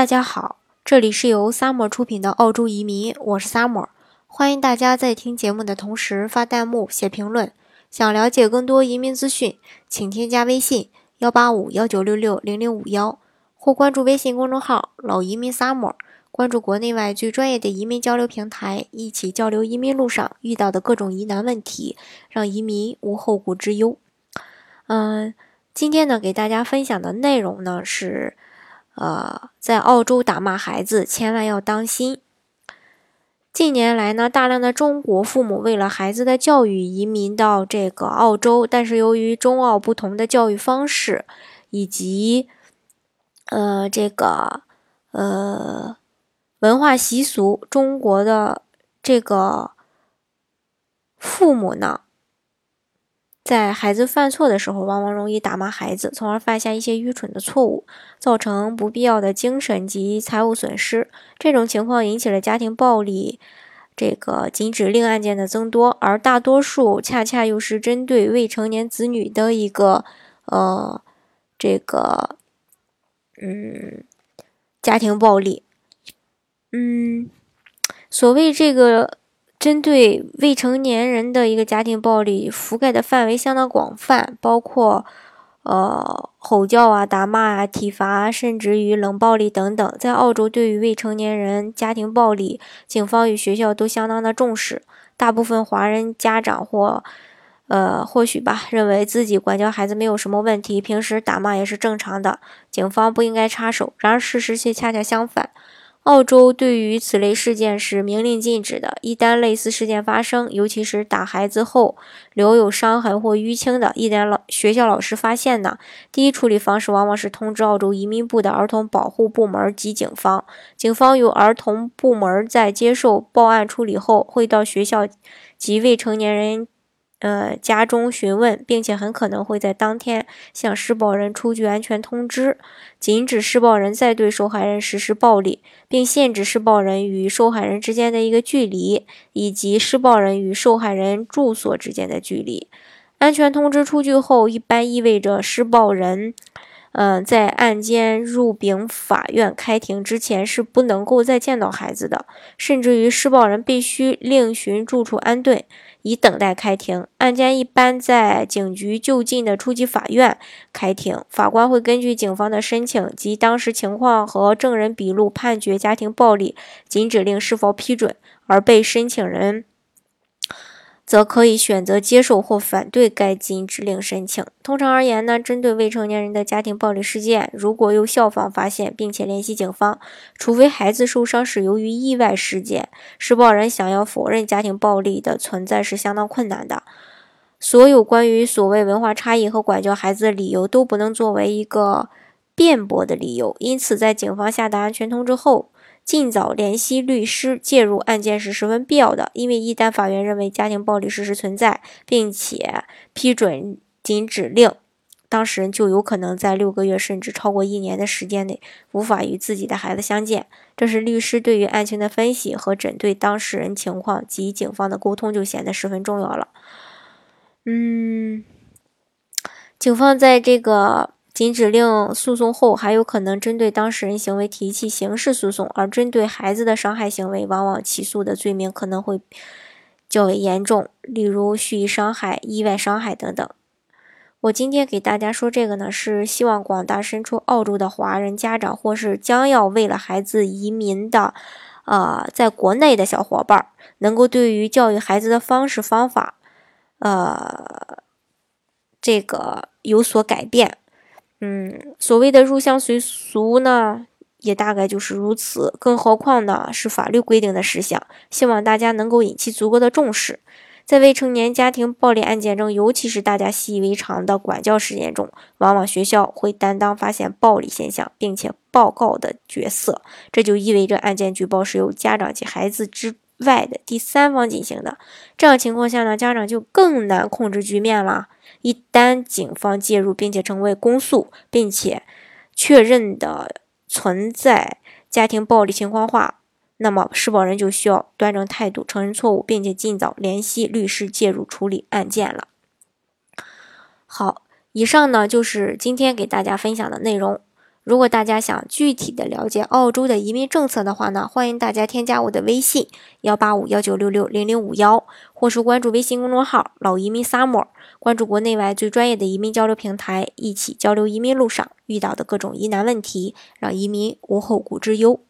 大家好，这里是由 Summer 出品的澳洲移民，我是 Summer，欢迎大家在听节目的同时发弹幕、写评论。想了解更多移民资讯，请添加微信幺八五幺九六六零零五幺，或关注微信公众号“老移民 Summer”，关注国内外最专业的移民交流平台，一起交流移民路上遇到的各种疑难问题，让移民无后顾之忧。嗯，今天呢，给大家分享的内容呢是。呃，在澳洲打骂孩子，千万要当心。近年来呢，大量的中国父母为了孩子的教育移民到这个澳洲，但是由于中澳不同的教育方式，以及呃这个呃文化习俗，中国的这个父母呢。在孩子犯错的时候，往往容易打骂孩子，从而犯下一些愚蠢的错误，造成不必要的精神及财务损失。这种情况引起了家庭暴力这个禁止令案件的增多，而大多数恰恰又是针对未成年子女的一个呃这个嗯家庭暴力。嗯，所谓这个。针对未成年人的一个家庭暴力，覆盖的范围相当广泛，包括呃吼叫啊、打骂啊、体罚，甚至于冷暴力等等。在澳洲，对于未成年人家庭暴力，警方与学校都相当的重视。大部分华人家长或呃或许吧，认为自己管教孩子没有什么问题，平时打骂也是正常的，警方不应该插手。然而事实却恰恰相反。澳洲对于此类事件是明令禁止的。一旦类似事件发生，尤其是打孩子后留有伤痕或淤青的，一旦老学校老师发现呢，第一处理方式往往是通知澳洲移民部的儿童保护部门及警方。警方由儿童部门在接受报案处理后，会到学校及未成年人。呃，家中询问，并且很可能会在当天向施暴人出具安全通知，禁止施暴人再对受害人实施暴力，并限制施暴人与受害人之间的一个距离，以及施暴人与受害人住所之间的距离。安全通知出具后，一般意味着施暴人，嗯，在案件入禀法院开庭之前是不能够再见到孩子的，甚至于施暴人必须另寻住处安顿。以等待开庭，案件一般在警局就近的初级法院开庭，法官会根据警方的申请及当时情况和证人笔录判决家庭暴力禁止令是否批准，而被申请人。则可以选择接受或反对该禁止令申请。通常而言呢，针对未成年人的家庭暴力事件，如果由校方发现并且联系警方，除非孩子受伤是由于意外事件，施暴人想要否认家庭暴力的存在是相当困难的。所有关于所谓文化差异和管教孩子的理由都不能作为一个辩驳的理由。因此，在警方下达安全通知后。尽早联系律师介入案件是十分必要的，因为一旦法院认为家庭暴力事实存在，并且批准禁止令，当事人就有可能在六个月甚至超过一年的时间内无法与自己的孩子相见。这时，律师对于案情的分析和针对当事人情况及警方的沟通就显得十分重要了。嗯，警方在这个。禁止令诉讼后，还有可能针对当事人行为提起刑事诉讼，而针对孩子的伤害行为，往往起诉的罪名可能会较为严重，例如蓄意伤害、意外伤害等等。我今天给大家说这个呢，是希望广大身处澳洲的华人家长，或是将要为了孩子移民的，呃，在国内的小伙伴，能够对于教育孩子的方式方法，呃，这个有所改变。嗯，所谓的入乡随俗呢，也大概就是如此。更何况呢，是法律规定的事项，希望大家能够引起足够的重视。在未成年家庭暴力案件中，尤其是大家习以为常的管教事件中，往往学校会担当发现暴力现象并且报告的角色。这就意味着案件举报是由家长及孩子之外的第三方进行的。这样情况下呢，家长就更难控制局面了。一旦警方介入，并且成为公诉，并且确认的存在家庭暴力情况化，那么施暴人就需要端正态度，承认错误，并且尽早联系律师介入处理案件了。好，以上呢就是今天给大家分享的内容。如果大家想具体的了解澳洲的移民政策的话呢，欢迎大家添加我的微信幺八五幺九六六零零五幺，或是关注微信公众号“老移民 summer”，关注国内外最专业的移民交流平台，一起交流移民路上遇到的各种疑难问题，让移民无后顾之忧。